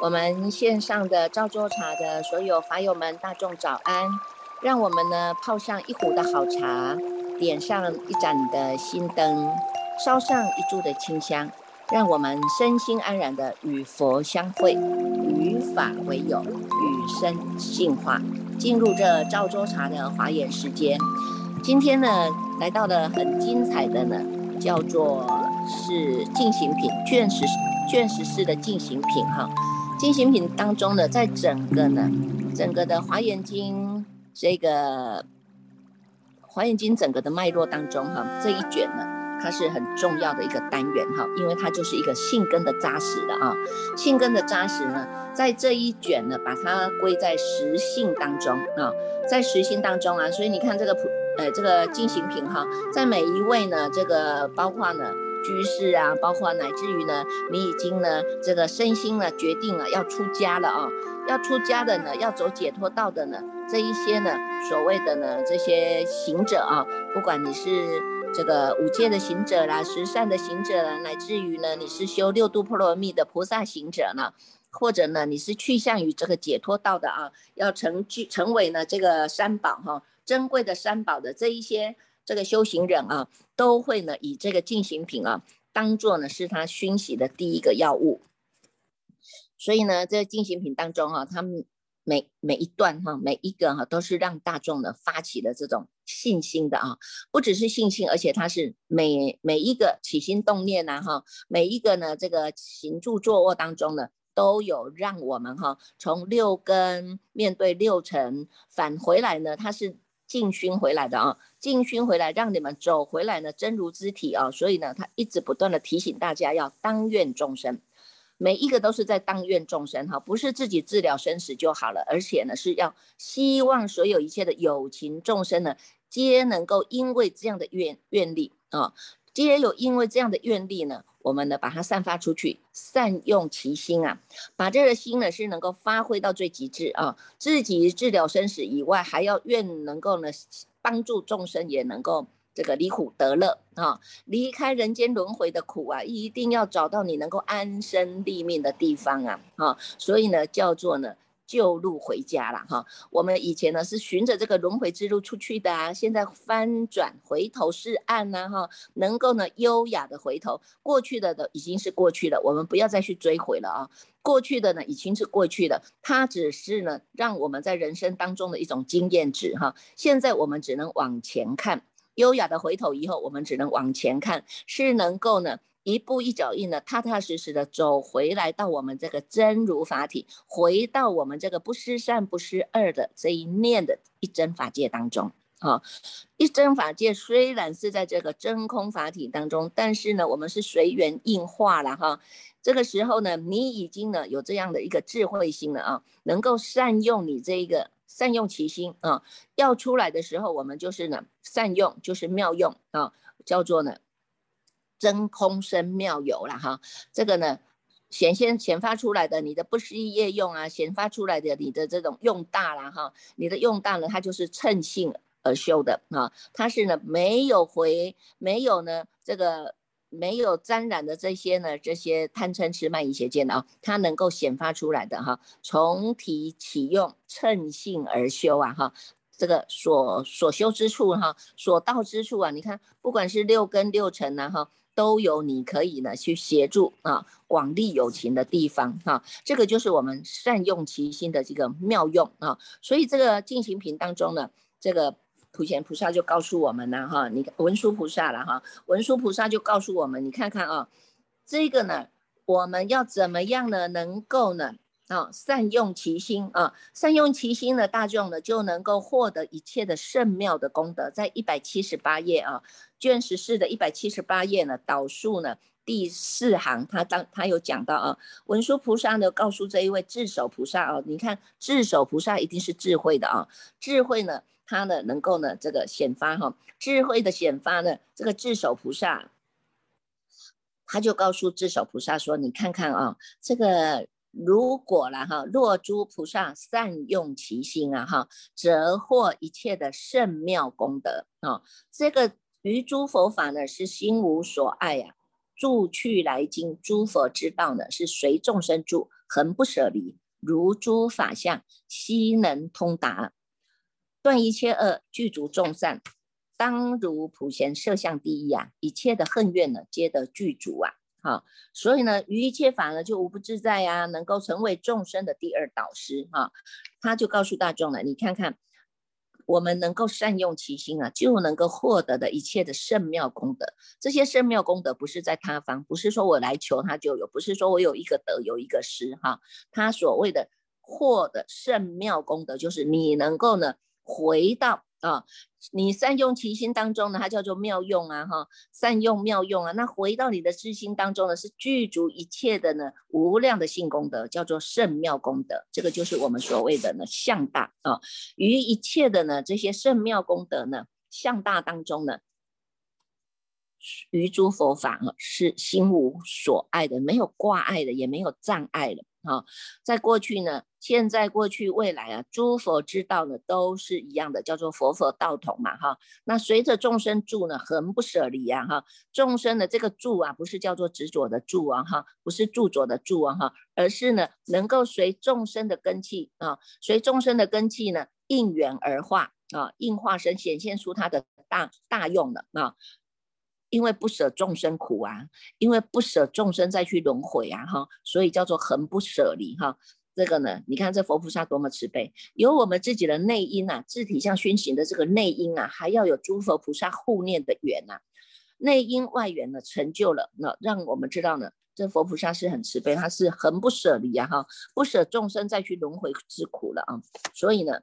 我们线上的赵州茶的所有法友们，大众早安！让我们呢泡上一壶的好茶，点上一盏的心灯，烧上一柱的清香，让我们身心安然的与佛相会，与法为友，与生进化，进入这赵州茶的华严时间。今天呢，来到了很精彩的呢，叫做是进行品卷十卷十四的进行品哈。进行品当中呢，在整个呢，整个的华严经这个华严经整个的脉络当中哈，这一卷呢，它是很重要的一个单元哈，因为它就是一个性根的扎实的啊，性根的扎实呢，在这一卷呢，把它归在实性当中啊，在实性当中啊，所以你看这个普呃这个进行品哈，在每一位呢，这个包括呢。居士啊，包括乃至于呢，你已经呢，这个身心呢，决定了要出家了啊，要出家的呢，要走解脱道的呢，这一些呢，所谓的呢，这些行者啊，不管你是这个五戒的行者啦，十善的行者啦，乃至于呢，你是修六度波罗蜜的菩萨行者呢，或者呢，你是去向于这个解脱道的啊，要成具成为呢这个三宝哈，珍贵的三宝的这一些。这个修行人啊，都会呢以这个进行品啊，当做呢是他熏习的第一个药物。所以呢，这进行品当中哈，他们每每一段哈，每一个哈，都是让大众呢发起的这种信心的啊，不只是信心，而且它是每每一个起心动念呐哈，每一个呢这个行住坐卧当中呢，都有让我们哈从六根面对六尘返回来呢，它是。进熏回来的啊，进熏回来，让你们走回来呢，真如之体啊，所以呢，他一直不断的提醒大家要当愿众生，每一个都是在当愿众生哈，不是自己治疗生死就好了，而且呢，是要希望所有一切的有情众生呢，皆能够因为这样的愿愿力啊，既然有因为这样的愿力呢。我们呢，把它散发出去，善用其心啊，把这个心呢是能够发挥到最极致啊，自己治疗生死以外，还要愿能够呢帮助众生也能够这个离苦得乐啊，离开人间轮回的苦啊，一定要找到你能够安身立命的地方啊啊，所以呢叫做呢。旧路回家了哈，我们以前呢是循着这个轮回之路出去的啊，现在翻转回头是岸呐哈，能够呢优雅的回头，过去的的已经是过去了，我们不要再去追回了啊，过去的呢已经是过去了，它只是呢让我们在人生当中的一种经验值哈，现在我们只能往前看，优雅的回头以后，我们只能往前看，是能够呢。一步一脚印的，踏踏实实的走回来，到我们这个真如法体，回到我们这个不失善不失恶的这一念的一真法界当中啊。一真法界虽然是在这个真空法体当中，但是呢，我们是随缘应化了哈。这个时候呢，你已经呢有这样的一个智慧心了啊，能够善用你这一个善用其心啊。要出来的时候，我们就是呢善用，就是妙用啊，叫做呢。真空生妙有了哈，这个呢显现显发出来的你的不思议业用啊，显发出来的你的这种用大了哈，你的用大呢，它就是趁性而修的啊，它是呢没有回没有呢这个没有沾染的这些呢这些贪嗔痴慢疑邪见的啊，它能够显发出来的哈，从体起用趁性而修啊哈。这个所所修之处哈，所到之处啊，你看不管是六根六尘呐哈。都有你可以呢去协助啊，广利有情的地方哈，这个就是我们善用其心的这个妙用啊。所以这个进行品当中呢，这个普贤菩萨就告诉我们呢哈，你看文殊菩萨了哈，文殊菩萨就告诉我们，你看看啊，这个呢，我们要怎么样呢，能够呢？啊，善用其心啊，善用其心的大众呢，就能够获得一切的圣妙的功德。在一百七十八页啊，卷十四的一百七十八页呢，导数呢第四行，他当他有讲到啊，文殊菩萨呢告诉这一位智首菩萨啊，你看智首菩萨一定是智慧的啊，智慧呢，他呢能够呢这个显发哈，智慧的显发呢，这个智首菩萨，他就告诉智首菩萨说，你看看啊，这个。如果了哈，若诸菩萨善用其心啊哈，则获一切的圣妙功德啊。这个于诸佛法呢，是心无所爱呀，住去来经诸佛之道呢，是随众生住，恒不舍离，如诸法相，悉能通达，断一切恶，具足众善，当如普贤摄相第一啊！一切的恨怨呢，皆得具足啊！好，所以呢，于一切法呢，就无不自在呀，能够成为众生的第二导师哈。他就告诉大众了，你看看。我们能够善用其心啊，就能够获得的一切的圣妙功德。这些圣妙功德不是在他方，不是说我来求他就有，不是说我有一个德有一个失哈。他所谓的获得圣妙功德，就是你能够呢回到。啊，你善用其心当中呢，它叫做妙用啊，哈，善用妙用啊。那回到你的知心当中呢，是具足一切的呢无量的性功德，叫做圣妙功德。这个就是我们所谓的呢相大啊。于一切的呢这些圣妙功德呢相大当中呢，于诸佛法啊是心无所爱的，没有挂碍的，也没有障碍了。啊，在过去呢，现在、过去、未来啊，诸佛之道呢，都是一样的，叫做佛佛道同嘛，哈。那随着众生住呢，恒不舍离呀，哈。众生的这个住啊，不是叫做执着的住啊，哈，不是住着的住啊，哈，而是呢，能够随众生的根气啊，随众生的根气呢，应缘而化啊，应化身显现出它的大大用了啊。因为不舍众生苦啊，因为不舍众生再去轮回啊，哈，所以叫做恒不舍离哈。这个呢，你看这佛菩萨多么慈悲，有我们自己的内因啊，自体相熏行的这个内因啊，还要有诸佛菩萨护念的缘呐，内因外缘呢成就了，那让我们知道呢，这佛菩萨是很慈悲，他是恒不舍离啊，哈，不舍众生再去轮回之苦了啊，所以呢。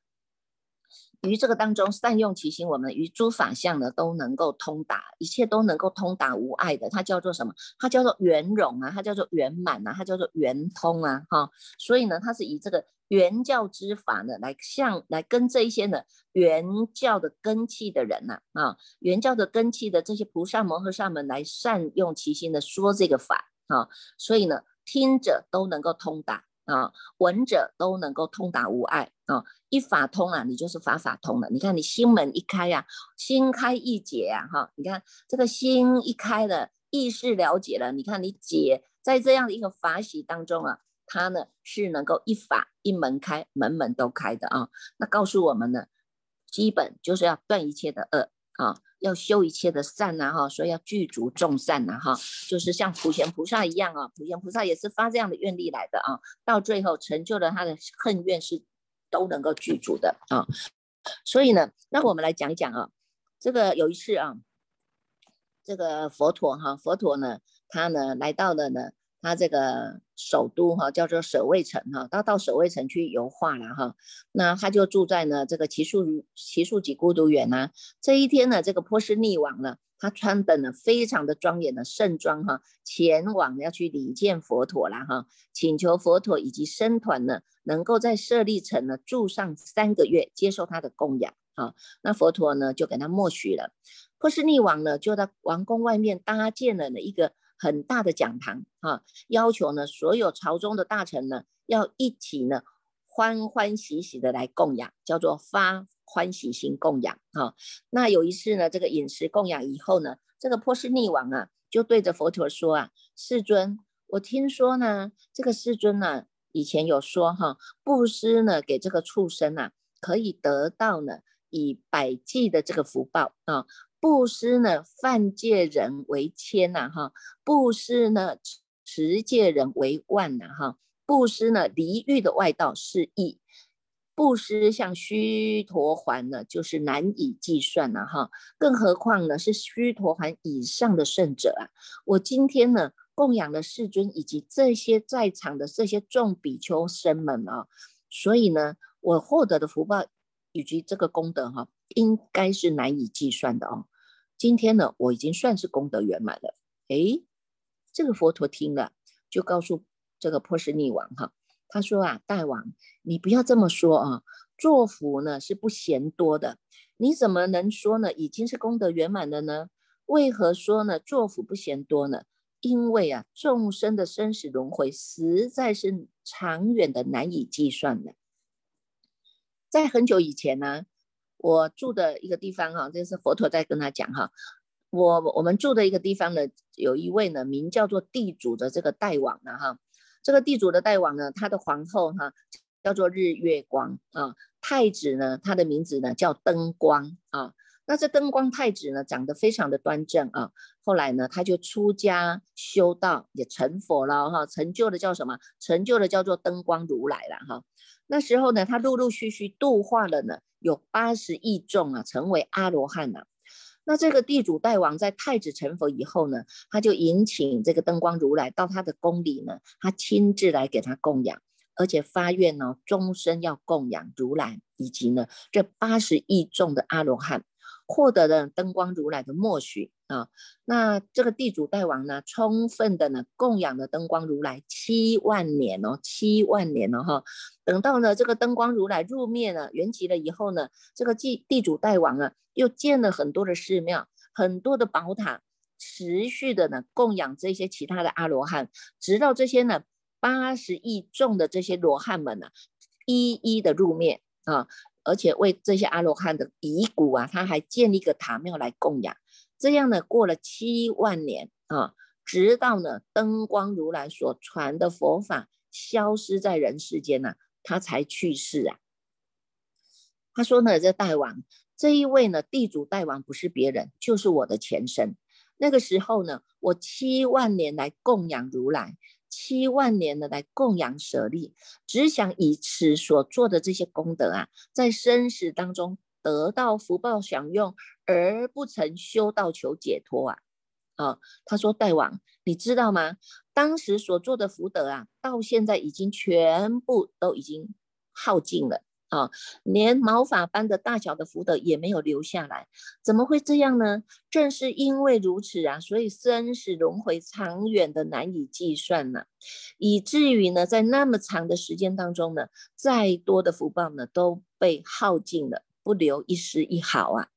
于这个当中善用其心，我们于诸法相呢都能够通达，一切都能够通达无碍的，它叫做什么？它叫做圆融啊，它叫做圆满啊，它叫做圆通啊，哈。所以呢，它是以这个圆教之法呢来向来跟这一些呢圆教的根器的人呐啊，圆教的根器的这些菩萨摩诃萨们来善用其心的说这个法啊，所以呢听者都能够通达。啊，闻者都能够通达无碍啊，一法通啊，你就是法法通了。你看你心门一开呀，心开意解呀，哈，你看这个心一开了，意识了解了，你看你解在这样的一个法喜当中啊，它呢是能够一法一门开，门门都开的啊。那告诉我们呢，基本就是要断一切的恶啊。要修一切的善呐，哈，所以要具足众善呐，哈，就是像普贤菩萨一样啊，普贤菩萨也是发这样的愿力来的啊，到最后成就了他的恨愿是都能够具足的啊，所以呢，那我们来讲讲啊，这个有一次啊，这个佛陀哈，佛陀呢，他呢来到了呢。他这个首都哈叫做舍卫城哈，他到舍卫城去游化了哈，那他就住在呢这个奇树奇树几孤独园呐。这一天呢，这个波斯匿王呢，他穿的呢非常的庄严的盛装哈，前往要去礼见佛陀了哈，请求佛陀以及僧团呢，能够在舍利城呢住上三个月，接受他的供养啊。那佛陀呢就给他默许了。波斯匿王呢就在王宫外面搭建了一个。很大的讲堂啊，要求呢所有朝中的大臣呢要一起呢欢欢喜喜的来供养，叫做发欢喜心供养啊。那有一次呢，这个饮食供养以后呢，这个波斯匿王啊就对着佛陀说啊：“世尊，我听说呢，这个世尊呢以前有说哈，布施呢给这个畜生啊，可以得到呢以百计的这个福报啊。”布施呢，犯戒人为千呐，哈；布施呢，持戒人为万呐，哈；布施呢，离欲的外道是亿；布施像须陀环呢，就是难以计算呐，哈。更何况呢，是须陀环以上的圣者啊！我今天呢，供养了世尊以及这些在场的这些众比丘僧们啊，所以呢，我获得的福报以及这个功德哈，应该是难以计算的哦。今天呢，我已经算是功德圆满了。诶，这个佛陀听了，就告诉这个波斯匿王哈，他说啊，大王，你不要这么说啊，作福呢是不嫌多的，你怎么能说呢？已经是功德圆满了呢？为何说呢？作福不嫌多呢？因为啊，众生的生死轮回实在是长远的，难以计算的。在很久以前呢。我住的一个地方哈，这是佛陀在跟他讲哈。我我们住的一个地方呢，有一位呢名叫做地主的这个大王呢哈，这个地主的大王呢，他的皇后哈叫做日月光啊，太子呢他的名字呢叫灯光啊。那这灯光太子呢，长得非常的端正啊。后来呢，他就出家修道，也成佛了哈，成就的叫什么？成就的叫做灯光如来了哈。那时候呢，他陆陆续续度化了呢，有八十亿众啊，成为阿罗汉呐。那这个地主大王在太子成佛以后呢，他就迎请这个灯光如来到他的宫里呢，他亲自来给他供养，而且发愿呢，终身要供养如来以及呢这八十亿众的阿罗汉。获得了灯光如来的默许啊，那这个地主代王呢，充分的呢供养了灯光如来七万年哦，七万年了哈。等到呢这个灯光如来入灭了圆寂了以后呢，这个地地主代王啊，又建了很多的寺庙，很多的宝塔，持续的呢供养这些其他的阿罗汉，直到这些呢八十亿众的这些罗汉们呢，一一的入灭啊。而且为这些阿罗汉的遗骨啊，他还建立一个塔庙来供养。这样呢，过了七万年啊，直到呢灯光如来所传的佛法消失在人世间呢，他才去世啊。他说呢，这大王这一位呢地主大王不是别人，就是我的前身。那个时候呢，我七万年来供养如来。七万年的来供养舍利，只想以此所做的这些功德啊，在生死当中得到福报享用，而不曾修道求解脱啊！啊，他说：“大王，你知道吗？当时所做的福德啊，到现在已经全部都已经耗尽了。”啊，连毛发般的大小的福德也没有留下来，怎么会这样呢？正是因为如此啊，所以生死轮回长远的难以计算呢，以至于呢，在那么长的时间当中呢，再多的福报呢都被耗尽了，不留一丝一毫啊。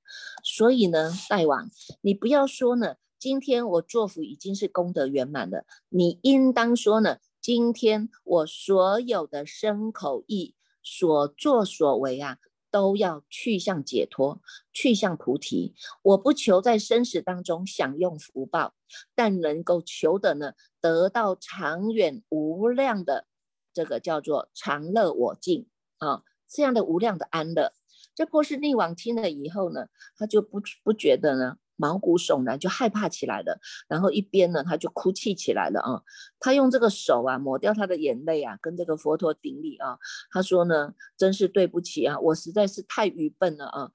所以呢，大王，你不要说呢，今天我做福已经是功德圆满了，你应当说呢，今天我所有的身口意。所作所为啊，都要去向解脱，去向菩提。我不求在生死当中享用福报，但能够求的呢，得到长远无量的这个叫做常乐我净啊，这样的无量的安乐。这波斯匿王听了以后呢，他就不不觉得呢。毛骨悚然，就害怕起来了。然后一边呢，他就哭泣起来了啊。他用这个手啊，抹掉他的眼泪啊，跟这个佛陀顶礼啊。他说呢，真是对不起啊，我实在是太愚笨了啊。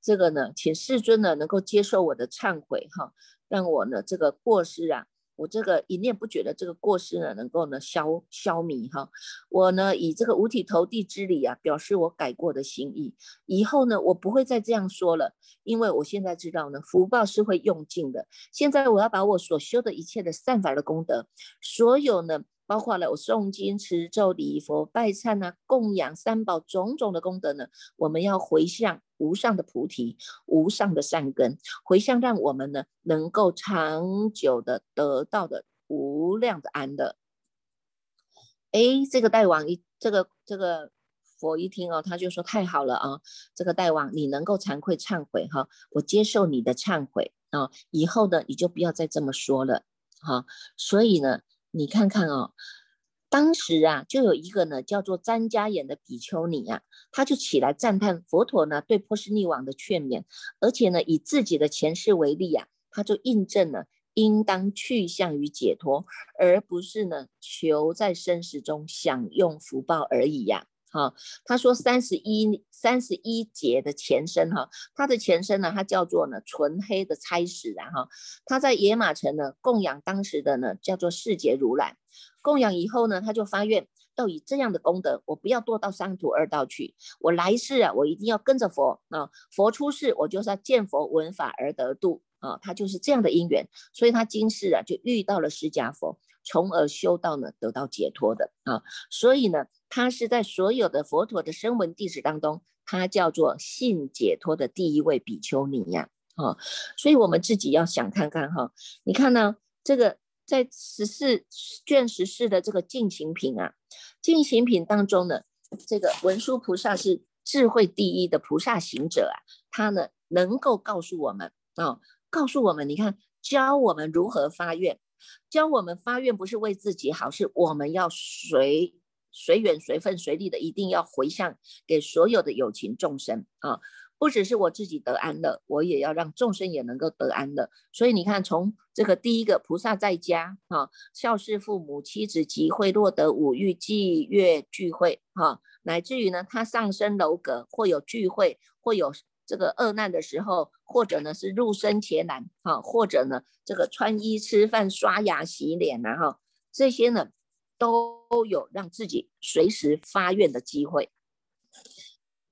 这个呢，请世尊呢能够接受我的忏悔哈，让我呢这个过失啊。我这个一念不觉的这个过失呢，能够呢消消弭哈。我呢以这个五体投地之礼啊，表示我改过的心意。以后呢，我不会再这样说了，因为我现在知道呢，福报是会用尽的。现在我要把我所修的一切的善法的功德，所有呢。包括了我诵经、持咒、礼佛、拜忏啊，供养三宝种种的功德呢，我们要回向无上的菩提、无上的善根，回向让我们呢能够长久的得到的无量的安乐。哎，这个大王一这个这个佛一听哦，他就说太好了啊，这个大王你能够惭愧忏悔哈，我接受你的忏悔啊，以后呢你就不要再这么说了哈，所以呢。你看看哦，当时啊，就有一个呢叫做詹家眼的比丘尼啊，他就起来赞叹佛陀呢对波斯匿王的劝勉，而且呢以自己的前世为例啊，他就印证了应当去向于解脱，而不是呢求在生死中享用福报而已呀。哈，他说三十一三十一节的前身哈，他的前身呢，他叫做呢纯黑的差使啊哈，他在野马城呢供养当时的呢叫做世杰如来，供养以后呢，他就发愿要以这样的功德，我不要堕到三途二道去，我来世啊，我一定要跟着佛啊，佛出世，我就是要见佛闻法而得度啊，他就是这样的因缘，所以他今世啊就遇到了释迦佛。从而修道呢，得到解脱的啊，所以呢，他是在所有的佛陀的声闻弟子当中，他叫做信解脱的第一位比丘尼呀，啊，所以我们自己要想看看哈，你看呢，这个在十四卷十四的这个进行品啊，进行品当中呢，这个文殊菩萨是智慧第一的菩萨行者啊，他呢能够告诉我们啊。告诉我们，你看，教我们如何发愿，教我们发愿不是为自己好，是我们要随随缘随分随力的，一定要回向给所有的有情众生啊。不只是我自己得安乐，我也要让众生也能够得安乐。所以你看，从这个第一个菩萨在家哈，孝事父母、妻子集会，落得五欲祭月聚会哈，乃至于呢，他上升楼阁或有聚会，或有这个恶难的时候，或者呢是入生前难哈，或者呢这个穿衣吃饭、刷牙洗脸呐哈，这些呢都有让自己随时发愿的机会，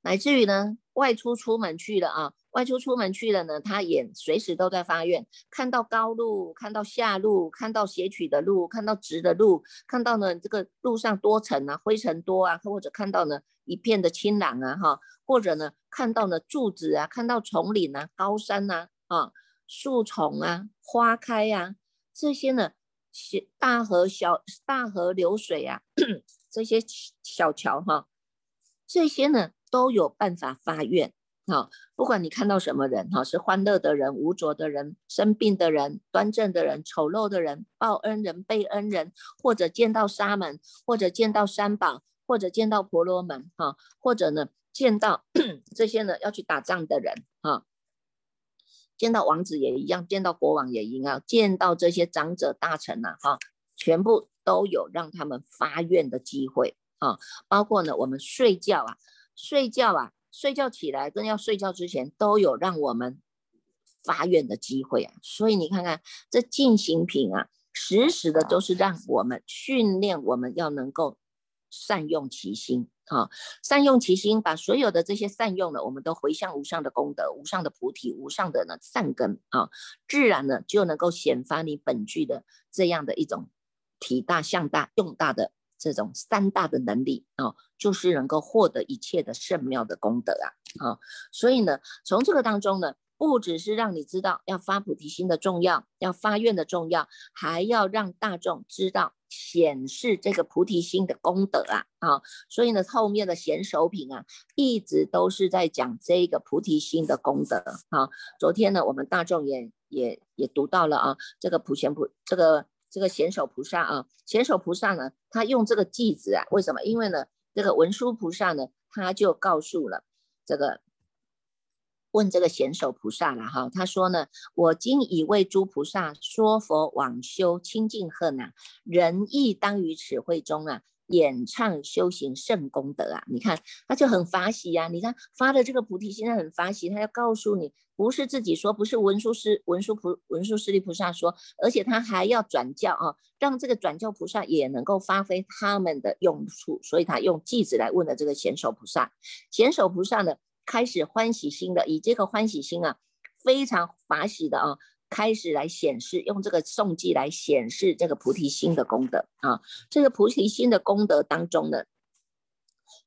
乃至于呢。外出出门去了啊，外出出门去了呢，他也随时都在发愿，看到高路，看到下路，看到斜曲的路，看到直的路，看到呢这个路上多尘啊，灰尘多啊，或者看到呢一片的清朗啊，哈，或者呢看到呢柱子啊，看到丛林啊，高山呐，啊，树丛啊，花开呀，这些呢，大河小大河流水啊，这些小桥哈，这些呢。都有办法发愿，哈，不管你看到什么人，哈，是欢乐的人、无着的人、生病的人、端正的人、丑陋的人、报恩人、被恩人，或者见到沙门，或者见到三宝，或者见到婆罗门，哈，或者呢见到 这些呢要去打仗的人，哈，见到王子也一样，见到国王也一样，见到这些长者大臣呐，哈，全部都有让他们发愿的机会，啊，包括呢我们睡觉啊。睡觉啊，睡觉起来跟要睡觉之前都有让我们发愿的机会啊，所以你看看这进行品啊，时时的都是让我们训练我们要能够善用其心啊，善用其心，把所有的这些善用的，我们都回向无上的功德、无上的菩提、无上的呢善根啊，自然呢就能够显发你本具的这样的一种体大、向大、用大的。这种三大的能力啊，就是能够获得一切的圣妙的功德啊，啊，所以呢，从这个当中呢，不只是让你知道要发菩提心的重要，要发愿的重要，还要让大众知道显示这个菩提心的功德啊，啊，所以呢，后面的显手品啊，一直都是在讲这个菩提心的功德啊。昨天呢，我们大众也也也读到了啊，这个普贤菩这个。这个贤首菩萨啊，贤首菩萨呢，他用这个偈子啊，为什么？因为呢，这个文殊菩萨呢，他就告诉了这个问这个贤首菩萨了哈，他说呢，我今已为诸菩萨说佛往修清净恨呐，人亦当于此会中啊。演唱修行圣功德啊！你看他就很法喜呀。你看发的这个菩提心，他很法喜。他要告诉你，不是自己说，不是文殊师文殊菩文殊师利菩萨说，而且他还要转教啊，让这个转教菩萨也能够发挥他们的用处。所以他用偈子来问的这个贤首菩萨。贤首菩萨呢，开始欢喜心的，以这个欢喜心啊，非常法喜的啊。开始来显示，用这个诵记来显示这个菩提心的功德啊，这个菩提心的功德当中呢，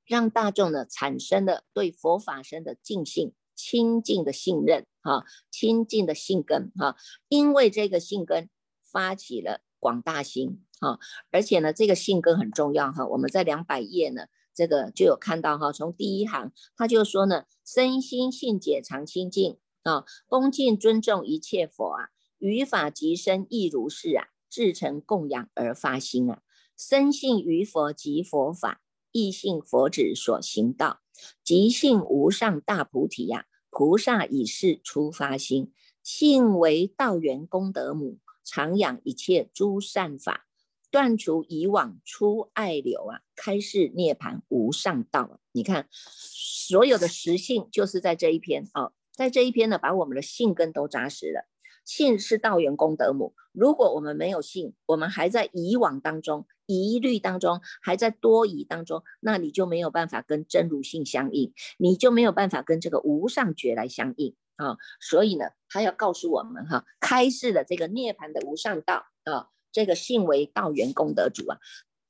让大众呢产生了对佛法身的敬信、亲近的信任啊，亲近的信根哈，因为这个信根发起了广大心啊，而且呢，这个信根很重要哈，我们在两百页呢，这个就有看到哈，从第一行他就说呢，身心信解常清净。啊，恭敬尊重一切佛啊，于法即身亦如是啊，至诚供养而发心啊，深信于佛及佛法，亦信佛子所行道，即信无上大菩提呀，菩萨以是出发心，信为道源功德母，常养一切诸善法，断除以往出爱流啊，开示涅盘无上道啊，你看所有的实性就是在这一篇啊。在这一篇呢，把我们的性根都扎实了。信是道源功德母。如果我们没有信，我们还在以往当中、疑虑当中，还在多疑当中，那你就没有办法跟真如性相应，你就没有办法跟这个无上觉来相应啊。所以呢，他要告诉我们哈，开示了这个涅槃的无上道啊，这个信为道源功德主啊。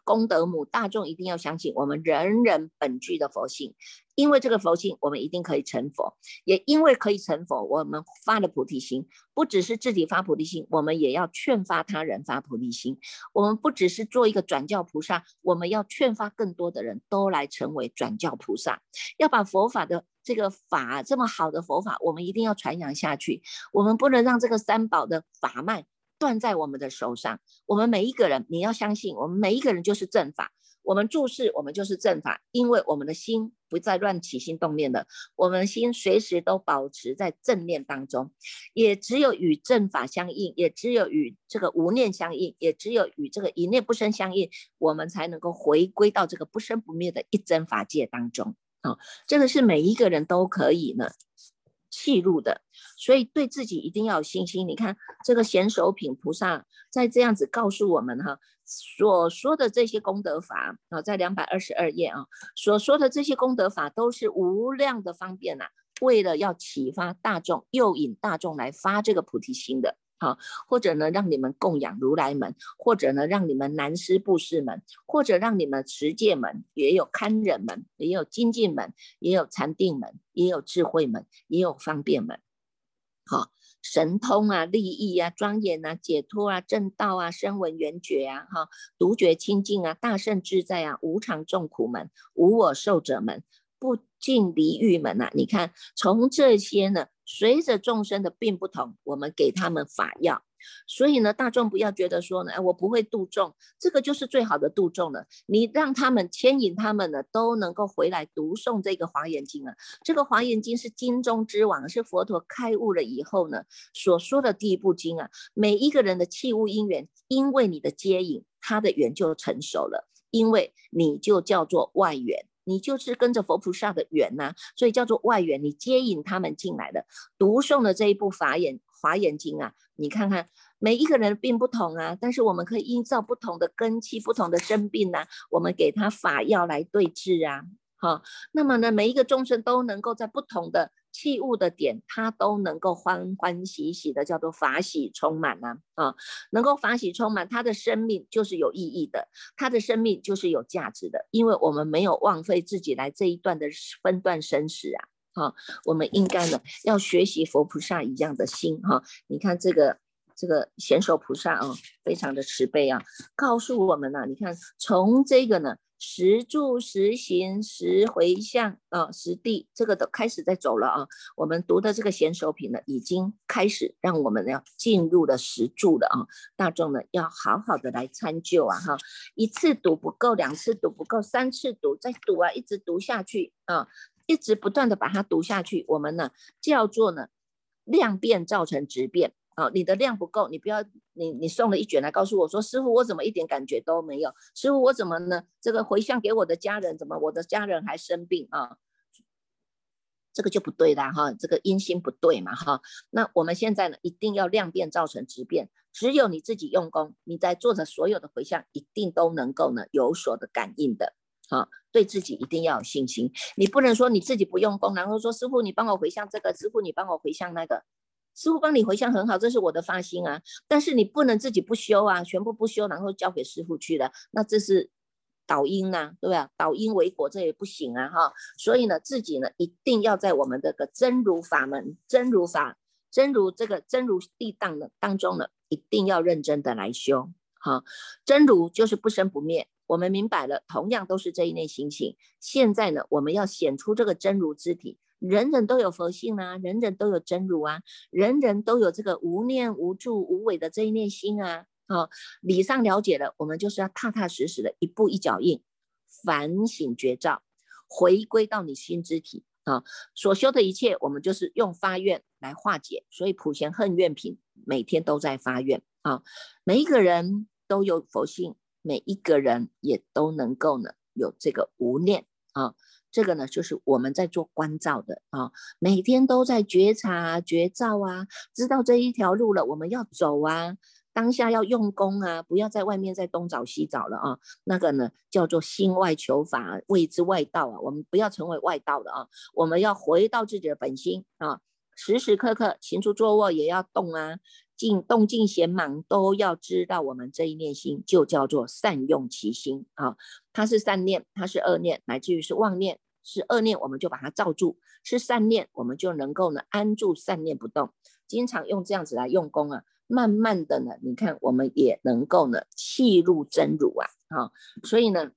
功德母，大众一定要相信，我们人人本具的佛性，因为这个佛性，我们一定可以成佛。也因为可以成佛，我们发了菩提心，不只是自己发菩提心，我们也要劝发他人发菩提心。我们不只是做一个转教菩萨，我们要劝发更多的人都来成为转教菩萨，要把佛法的这个法这么好的佛法，我们一定要传扬下去。我们不能让这个三宝的法脉攥在我们的手上。我们每一个人，你要相信，我们每一个人就是正法。我们注视，我们就是正法，因为我们的心不再乱起心动念的，我们心随时都保持在正念当中。也只有与正法相应，也只有与这个无念相应，也只有与这个一念不生相应，我们才能够回归到这个不生不灭的一真法界当中。啊，这个是每一个人都可以呢。气入的，所以对自己一定要有信心。你看这个贤手品菩萨在这样子告诉我们哈，所说的这些功德法啊，在两百二十二页啊，所说的这些功德法都是无量的方便呐，为了要启发大众，诱引大众来发这个菩提心的。啊，或者呢，让你们供养如来门，或者呢，让你们南师布施门，或者让你们持戒门，也有堪忍门，也有精进门，也有禅定门，也有智慧门，也有方便门。好，神通啊，利益啊，庄严啊，解脱啊，正道啊，声闻缘觉啊，哈，独觉清净啊，大圣自在啊，无常众苦门，无我受者门，不尽离欲门啊。你看，从这些呢。随着众生的病不同，我们给他们法药。所以呢，大众不要觉得说呢，哎，我不会度众，这个就是最好的度众了。你让他们牵引他们呢，都能够回来读诵这个华严经啊。这个华严经是经中之王，是佛陀开悟了以后呢所说的第一部经啊。每一个人的器物因缘，因为你的接引，他的缘就成熟了，因为你就叫做外缘。你就是跟着佛菩萨的缘呐，所以叫做外缘。你接引他们进来的，读诵的这一部法眼华严经啊，你看看每一个人病不同啊，但是我们可以依照不同的根器、不同的生病呐，我们给他法药来对治啊。好，那么呢，每一个众生都能够在不同的。器物的点，他都能够欢欢喜喜的，叫做法喜充满呐啊，能够法喜充满，他的生命就是有意义的，他的生命就是有价值的，因为我们没有枉费自己来这一段的分段生死啊，哈，我们应该呢要学习佛菩萨一样的心哈，你看这个这个贤手菩萨啊，非常的慈悲啊，告诉我们呢，你看从这个呢。十住、十行、十回向啊，十地，这个都开始在走了啊。我们读的这个贤手品呢，已经开始让我们要进入了十住了啊。大众呢，要好好的来参究啊哈。一次读不够，两次读不够，三次读再读啊，一直读下去啊，一直不断的把它读下去。我们呢，叫做呢，量变造成质变。啊，你的量不够，你不要你你送了一卷来告诉我说，师傅我怎么一点感觉都没有？师傅我怎么呢？这个回向给我的家人，怎么我的家人还生病啊？这个就不对啦哈，这个因心不对嘛哈。那我们现在呢，一定要量变造成质变，只有你自己用功，你在做的所有的回向，一定都能够呢有所的感应的。好，对自己一定要有信心，你不能说你自己不用功，然后说师傅你帮我回向这个，师傅你帮我回向那个。师傅帮你回向很好，这是我的发心啊。但是你不能自己不修啊，全部不修，然后交给师傅去了，那这是导因呐，对吧？导因为果，这也不行啊，哈。所以呢，自己呢一定要在我们这个真如法门、真如法、真如这个真如地当的当中呢，一定要认真的来修。哈，真如就是不生不灭，我们明白了，同样都是这一类心性。现在呢，我们要显出这个真如之体。人人都有佛性啊，人人都有真如啊，人人都有这个无念无助无为的这一念心啊。好，理上了解了，我们就是要踏踏实实的一步一脚印，反省觉照，回归到你心之体啊。所修的一切，我们就是用发愿来化解。所以普贤恨愿品每天都在发愿啊。每一个人都有佛性，每一个人也都能够呢有这个无念啊。这个呢，就是我们在做关照的啊，每天都在觉察、觉照啊，知道这一条路了，我们要走啊，当下要用功啊，不要在外面再东找西找了啊。那个呢，叫做心外求法，谓之外道啊。我们不要成为外道的啊，我们要回到自己的本心啊，时时刻刻行住坐卧也要动啊。静动静闲忙都要知道，我们这一念心就叫做善用其心啊。它是善念，它是恶念，乃至于是妄念，是恶念，我们就把它罩住；是善念，我们就能够呢安住善念不动。经常用这样子来用功啊，慢慢的呢，你看我们也能够呢气入真如啊。好，所以呢，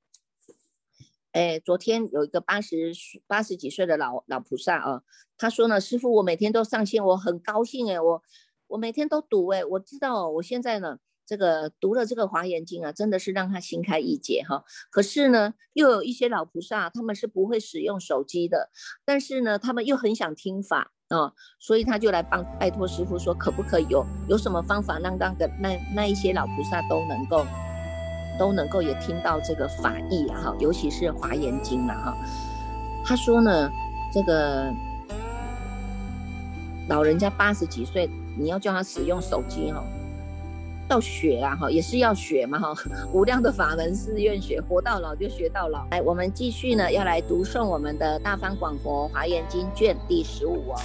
哎，昨天有一个八十八十几岁的老老菩萨啊，他说呢，师傅，我每天都上线，我很高兴哎，我我每天都读哎，我知道我现在呢，这个读了这个华严经啊，真的是让他心开意解哈。可是呢，又有一些老菩萨，他们是不会使用手机的，但是呢，他们又很想听法啊，所以他就来帮拜托师傅说，可不可以有有什么方法让那个那那一些老菩萨都能够。都能够也听到这个法义啊哈，尤其是《华严经》了哈。他说呢，这个老人家八十几岁，你要叫他使用手机哈，要学啊哈，也是要学嘛哈。无量的法门是愿学，活到老就学到老。来，我们继续呢，要来读诵我们的《大方广佛华严经》卷第十五哦。